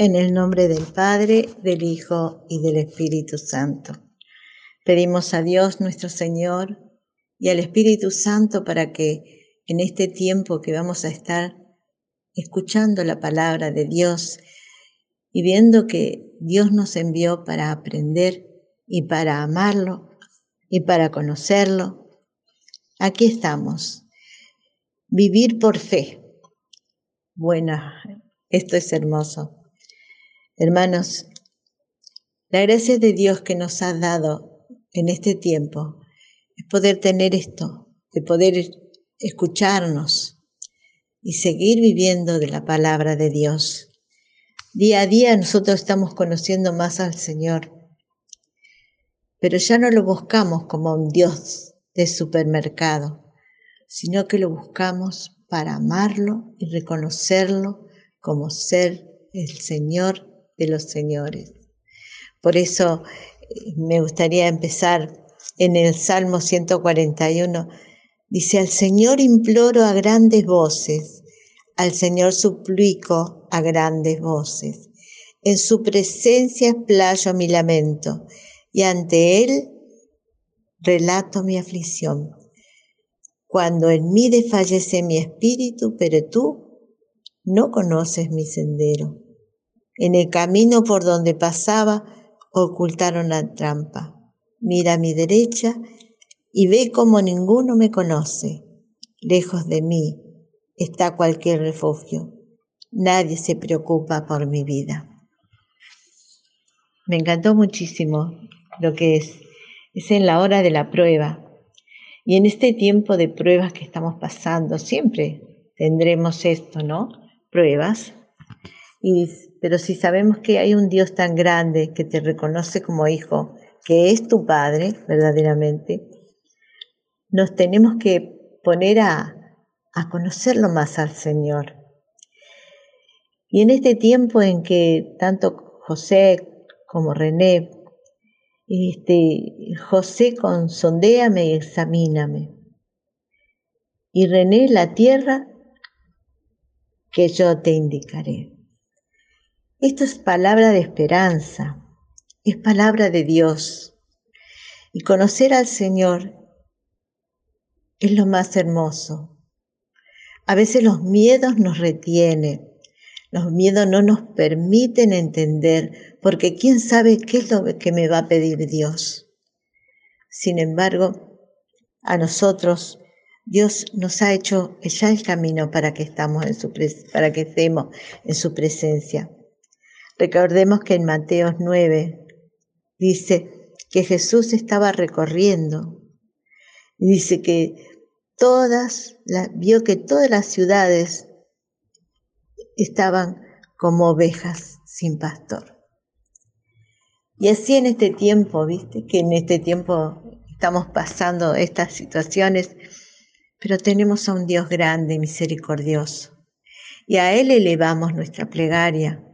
En el nombre del Padre, del Hijo y del Espíritu Santo. Pedimos a Dios nuestro Señor y al Espíritu Santo para que en este tiempo que vamos a estar escuchando la palabra de Dios y viendo que Dios nos envió para aprender y para amarlo y para conocerlo, aquí estamos. Vivir por fe. Bueno, esto es hermoso. Hermanos, la gracia de Dios que nos ha dado en este tiempo es poder tener esto, de poder escucharnos y seguir viviendo de la palabra de Dios. Día a día nosotros estamos conociendo más al Señor, pero ya no lo buscamos como un Dios de supermercado, sino que lo buscamos para amarlo y reconocerlo como ser el Señor de los señores. Por eso eh, me gustaría empezar en el Salmo 141. Dice, al Señor imploro a grandes voces, al Señor suplico a grandes voces. En su presencia explayo mi lamento y ante Él relato mi aflicción. Cuando en mí desfallece mi espíritu, pero tú no conoces mi sendero. En el camino por donde pasaba ocultaron la trampa. Mira a mi derecha y ve como ninguno me conoce. Lejos de mí está cualquier refugio. Nadie se preocupa por mi vida. Me encantó muchísimo lo que es. Es en la hora de la prueba. Y en este tiempo de pruebas que estamos pasando, siempre tendremos esto, ¿no? Pruebas. Y pero si sabemos que hay un Dios tan grande que te reconoce como hijo, que es tu Padre verdaderamente, nos tenemos que poner a, conocerlo más al Señor. Y en este tiempo en que tanto José como René, este, José con sondéame y examíname. Y René la tierra que yo te indicaré. Esto es palabra de esperanza, es palabra de Dios. Y conocer al Señor es lo más hermoso. A veces los miedos nos retienen, los miedos no nos permiten entender, porque quién sabe qué es lo que me va a pedir Dios. Sin embargo, a nosotros Dios nos ha hecho ya el camino para que estamos en su para que estemos en su presencia. Recordemos que en Mateo 9 dice que Jesús estaba recorriendo dice que todas, vio que todas las ciudades estaban como ovejas sin pastor. Y así en este tiempo, viste, que en este tiempo estamos pasando estas situaciones, pero tenemos a un Dios grande misericordioso. Y a Él elevamos nuestra plegaria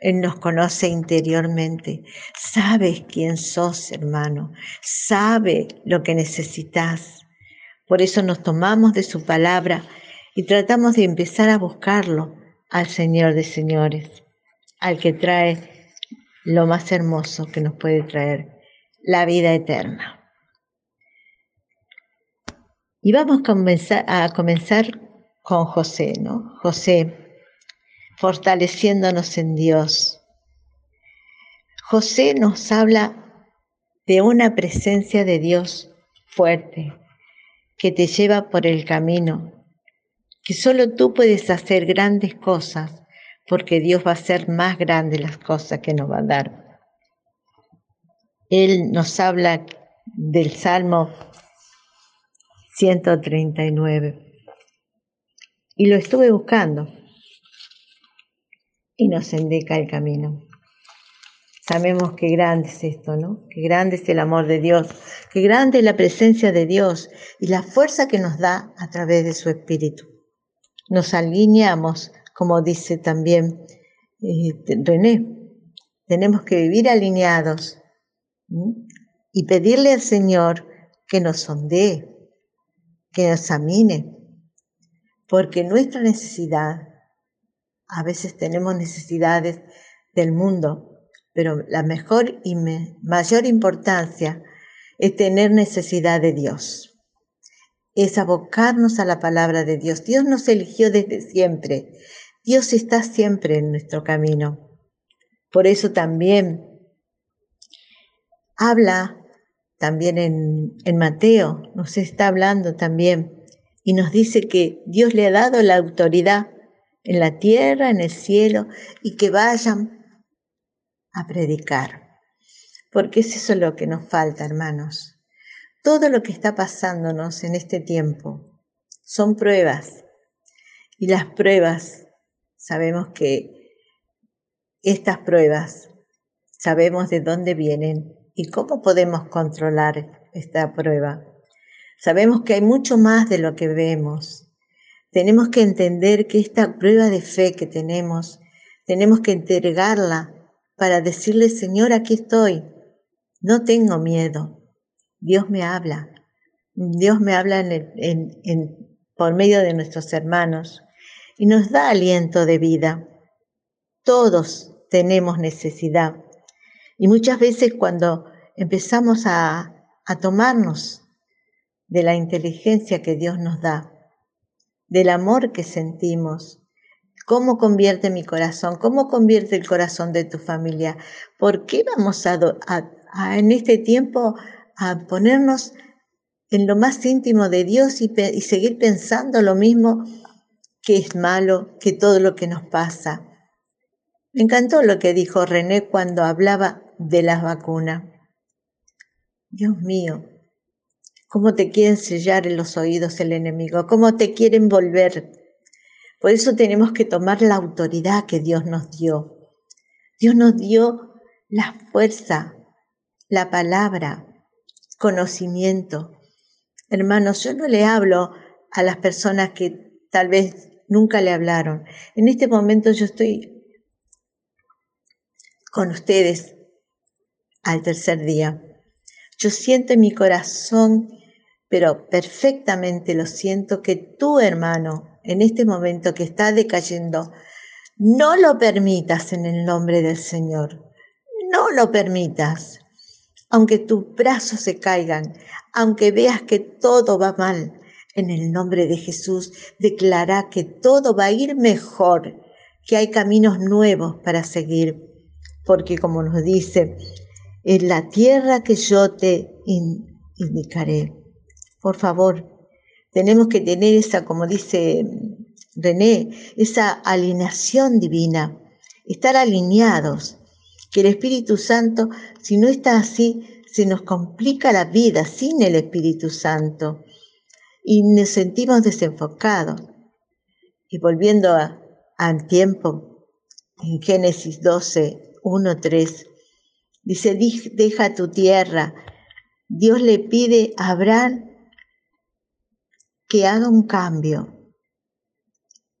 él nos conoce interiormente. Sabes quién sos, hermano. Sabe lo que necesitas. Por eso nos tomamos de su palabra y tratamos de empezar a buscarlo al Señor de señores, al que trae lo más hermoso que nos puede traer, la vida eterna. Y vamos a comenzar, a comenzar con José, ¿no? José fortaleciéndonos en Dios. José nos habla de una presencia de Dios fuerte que te lleva por el camino, que solo tú puedes hacer grandes cosas porque Dios va a hacer más grandes las cosas que nos va a dar. Él nos habla del Salmo 139 y lo estuve buscando y nos indica el camino. Sabemos qué grande es esto, ¿no? Qué grande es el amor de Dios, qué grande es la presencia de Dios y la fuerza que nos da a través de su Espíritu. Nos alineamos, como dice también eh, René, tenemos que vivir alineados y pedirle al Señor que nos sondee, que nos examine, porque nuestra necesidad a veces tenemos necesidades del mundo, pero la mejor y mayor importancia es tener necesidad de Dios. Es abocarnos a la palabra de Dios. Dios nos eligió desde siempre. Dios está siempre en nuestro camino. Por eso también habla, también en, en Mateo, nos está hablando también y nos dice que Dios le ha dado la autoridad en la tierra, en el cielo, y que vayan a predicar. Porque es eso lo que nos falta, hermanos. Todo lo que está pasándonos en este tiempo son pruebas. Y las pruebas, sabemos que estas pruebas, sabemos de dónde vienen y cómo podemos controlar esta prueba. Sabemos que hay mucho más de lo que vemos. Tenemos que entender que esta prueba de fe que tenemos, tenemos que entregarla para decirle, Señor, aquí estoy, no tengo miedo. Dios me habla. Dios me habla por medio de nuestros hermanos y nos da aliento de vida. Todos tenemos necesidad. Y muchas veces cuando empezamos a, a tomarnos de la inteligencia que Dios nos da, del amor que sentimos, cómo convierte mi corazón, cómo convierte el corazón de tu familia. ¿Por qué vamos a, en este tiempo a ponernos en lo más íntimo de Dios y, y seguir pensando lo mismo que es malo, que todo lo que nos pasa? Me encantó lo que dijo René cuando hablaba de las vacunas. Dios mío, cómo te quieren sellar en los oídos el enemigo, cómo te quieren volver. Por eso tenemos que tomar la autoridad que Dios nos dio. Dios nos dio la fuerza, la palabra, conocimiento. Hermanos, yo no le hablo a las personas que tal vez nunca le hablaron. En este momento yo estoy con ustedes al tercer día. Yo siento en mi corazón pero perfectamente lo siento que tú, hermano, en este momento que está decayendo, no lo permitas en el nombre del Señor. No lo permitas. Aunque tus brazos se caigan, aunque veas que todo va mal, en el nombre de Jesús declara que todo va a ir mejor, que hay caminos nuevos para seguir. Porque como nos dice, en la tierra que yo te indicaré por favor, tenemos que tener esa, como dice René, esa alineación divina, estar alineados, que el Espíritu Santo, si no está así, se nos complica la vida sin el Espíritu Santo y nos sentimos desenfocados. Y volviendo al tiempo, en Génesis 12, 1, 3, dice, deja tu tierra. Dios le pide a Abraham que haga un cambio,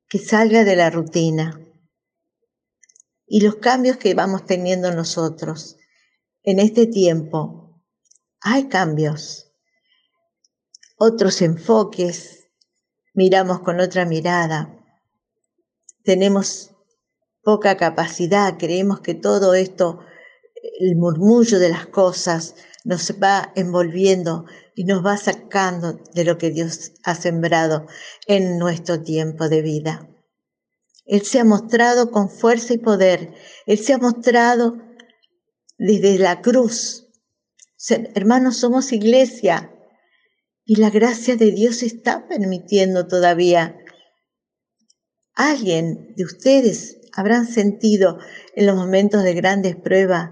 que salga de la rutina. Y los cambios que vamos teniendo nosotros en este tiempo, hay cambios, otros enfoques, miramos con otra mirada, tenemos poca capacidad, creemos que todo esto, el murmullo de las cosas, nos va envolviendo y nos va sacando de lo que Dios ha sembrado en nuestro tiempo de vida. Él se ha mostrado con fuerza y poder. Él se ha mostrado desde la cruz. Hermanos, somos iglesia y la gracia de Dios está permitiendo todavía. Alguien de ustedes habrán sentido en los momentos de grandes pruebas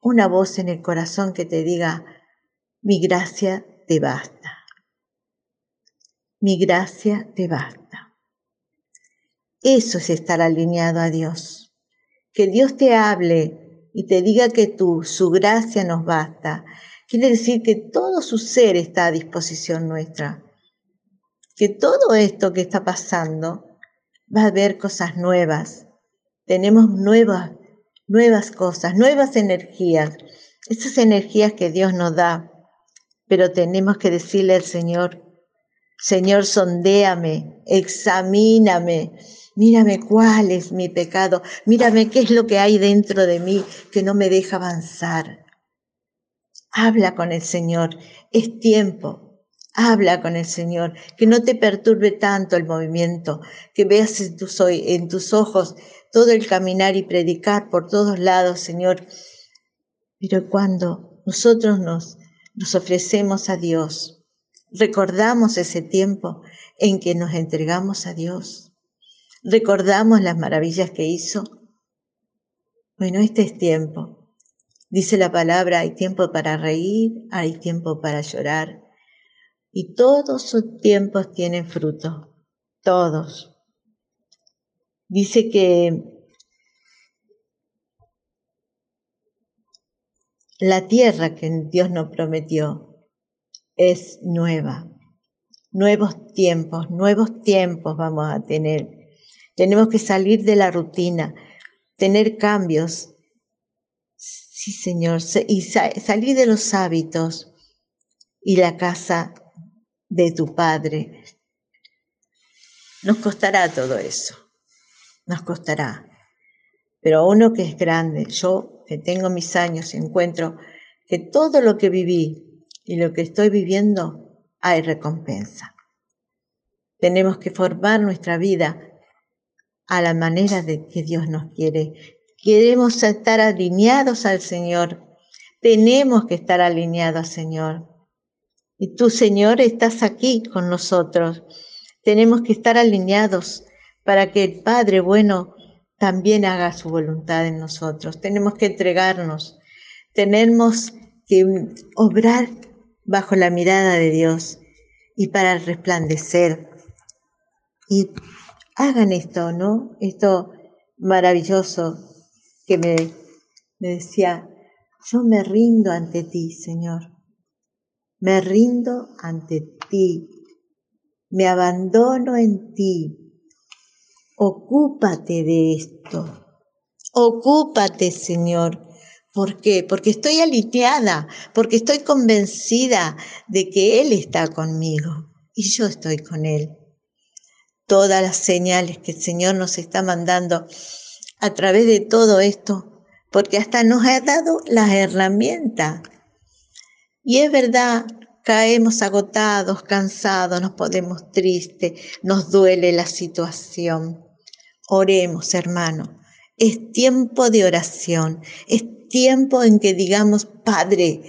una voz en el corazón que te diga, mi gracia te basta. Mi gracia te basta. Eso es estar alineado a Dios. Que Dios te hable y te diga que tú, su gracia nos basta. Quiere decir que todo su ser está a disposición nuestra. Que todo esto que está pasando va a haber cosas nuevas. Tenemos nuevas, nuevas cosas, nuevas energías. Esas energías que Dios nos da pero tenemos que decirle al Señor, Señor, sondéame, examíname, Mírame cuál es mi pecado. Mírame qué es lo que hay dentro de mí que no me deja avanzar. Habla con el Señor. Es tiempo. Habla con el Señor. Que no te perturbe tanto el movimiento. Que veas en tus, en tus ojos todo el caminar y predicar por todos lados, Señor. Pero cuando nosotros nos, nos ofrecemos a Dios, recordamos ese tiempo en que nos entregamos a Dios recordamos las maravillas que hizo. Bueno, este es tiempo. Dice la palabra, hay tiempo para reír, hay tiempo para llorar. Y todos sus tiempos tienen fruto. Todos. Dice que la tierra que Dios nos prometió es nueva. Nuevos tiempos, nuevos tiempos vamos a tener tenemos que salir de la rutina, tener cambios. Sí, Señor, y salir de los hábitos y la casa de tu Padre. Nos costará todo eso, nos costará. Pero uno que es grande, yo que tengo mis años, encuentro que todo lo que viví y lo que estoy viviendo hay recompensa. Tenemos que formar nuestra vida a la manera de que Dios nos quiere. Queremos estar alineados al Señor. Tenemos que estar alineados al Señor. Y tú, Señor, estás aquí con nosotros. Tenemos que estar alineados para que el Padre bueno también haga su voluntad en nosotros. Tenemos que entregarnos. Tenemos que obrar bajo la mirada de Dios y para resplandecer y hagan esto, ¿no? Esto maravilloso que me, decía, yo me rindo ante ti, Señor. Me rindo ante ti. Me abandono en ti. Ocúpate de esto. Ocúpate, Señor. ¿Por qué? Porque estoy alineada, porque estoy convencida de que Él está conmigo y yo estoy con Él todas las señales que el Señor nos está mandando a través de todo esto, porque hasta nos ha dado las herramientas. Y es verdad, caemos agotados, cansados, nos podemos tristes, nos duele la situación. Oremos, hermano. Es tiempo de oración, es tiempo en que digamos, Padre,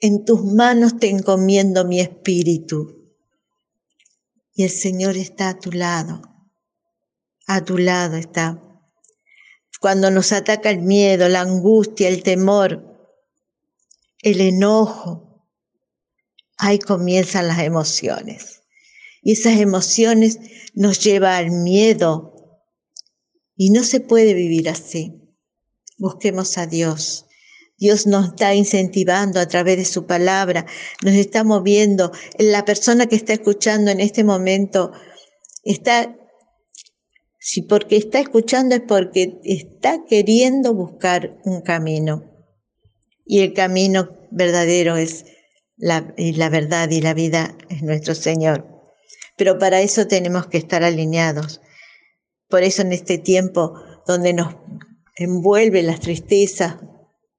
en tus manos te encomiendo mi espíritu y el Señor está a tu lado. A tu lado está. Cuando nos ataca el miedo, la angustia, el temor, el enojo, ahí comienzan las emociones. Y esas emociones nos llevan al miedo. Y no se puede vivir así. Busquemos a Dios. Dios nos está incentivando a través de su palabra, nos está moviendo. La persona que está escuchando en este momento está, si porque está escuchando es porque está queriendo buscar un camino. Y el camino verdadero es la, la verdad y la vida es nuestro Señor. Pero para eso tenemos que estar alineados. Por eso en este tiempo donde nos envuelve las tristezas,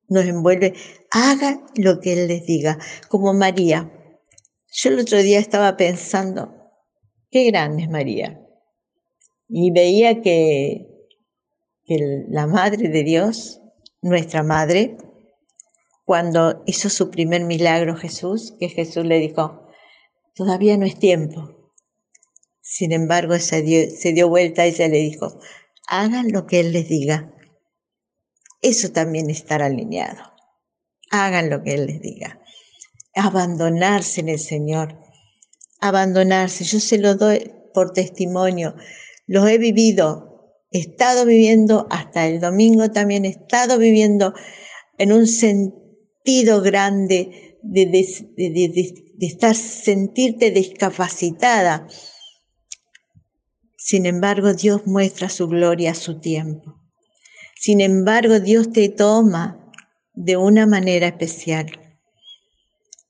nos envuelve, haga lo que Él les diga, como María. Yo el otro día estaba pensando, qué grande es María. Y veía que, que la Madre de Dios, nuestra Madre, cuando hizo su primer milagro Jesús, que Jesús le dijo, todavía no es tiempo. Sin embargo, se dio, se dio vuelta y se le dijo, hagan lo que Él les diga. Eso también estar alineado. Hagan lo que Él les diga. Abandonarse en el Señor. Abandonarse. Yo se lo doy por testimonio. Los he vivido. He estado viviendo hasta el domingo también. He estado viviendo en un sentido grande de, de estar, sentirte discapacitada. Sin embargo, Dios muestra su gloria a su tiempo. Sin embargo, Dios te toma de una manera especial.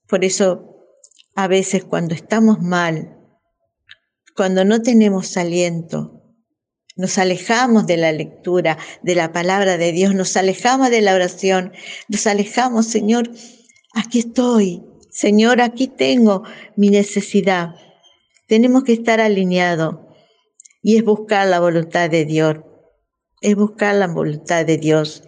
Por eso, a veces cuando estamos mal, cuando no tenemos aliento, nos alejamos de la lectura, de la palabra de Dios, nos alejamos de la oración, nos alejamos, Señor, aquí estoy, Señor, aquí tengo mi necesidad. Tenemos que estar alineados y es buscar la voluntad de Dios. Es buscar la voluntad de Dios.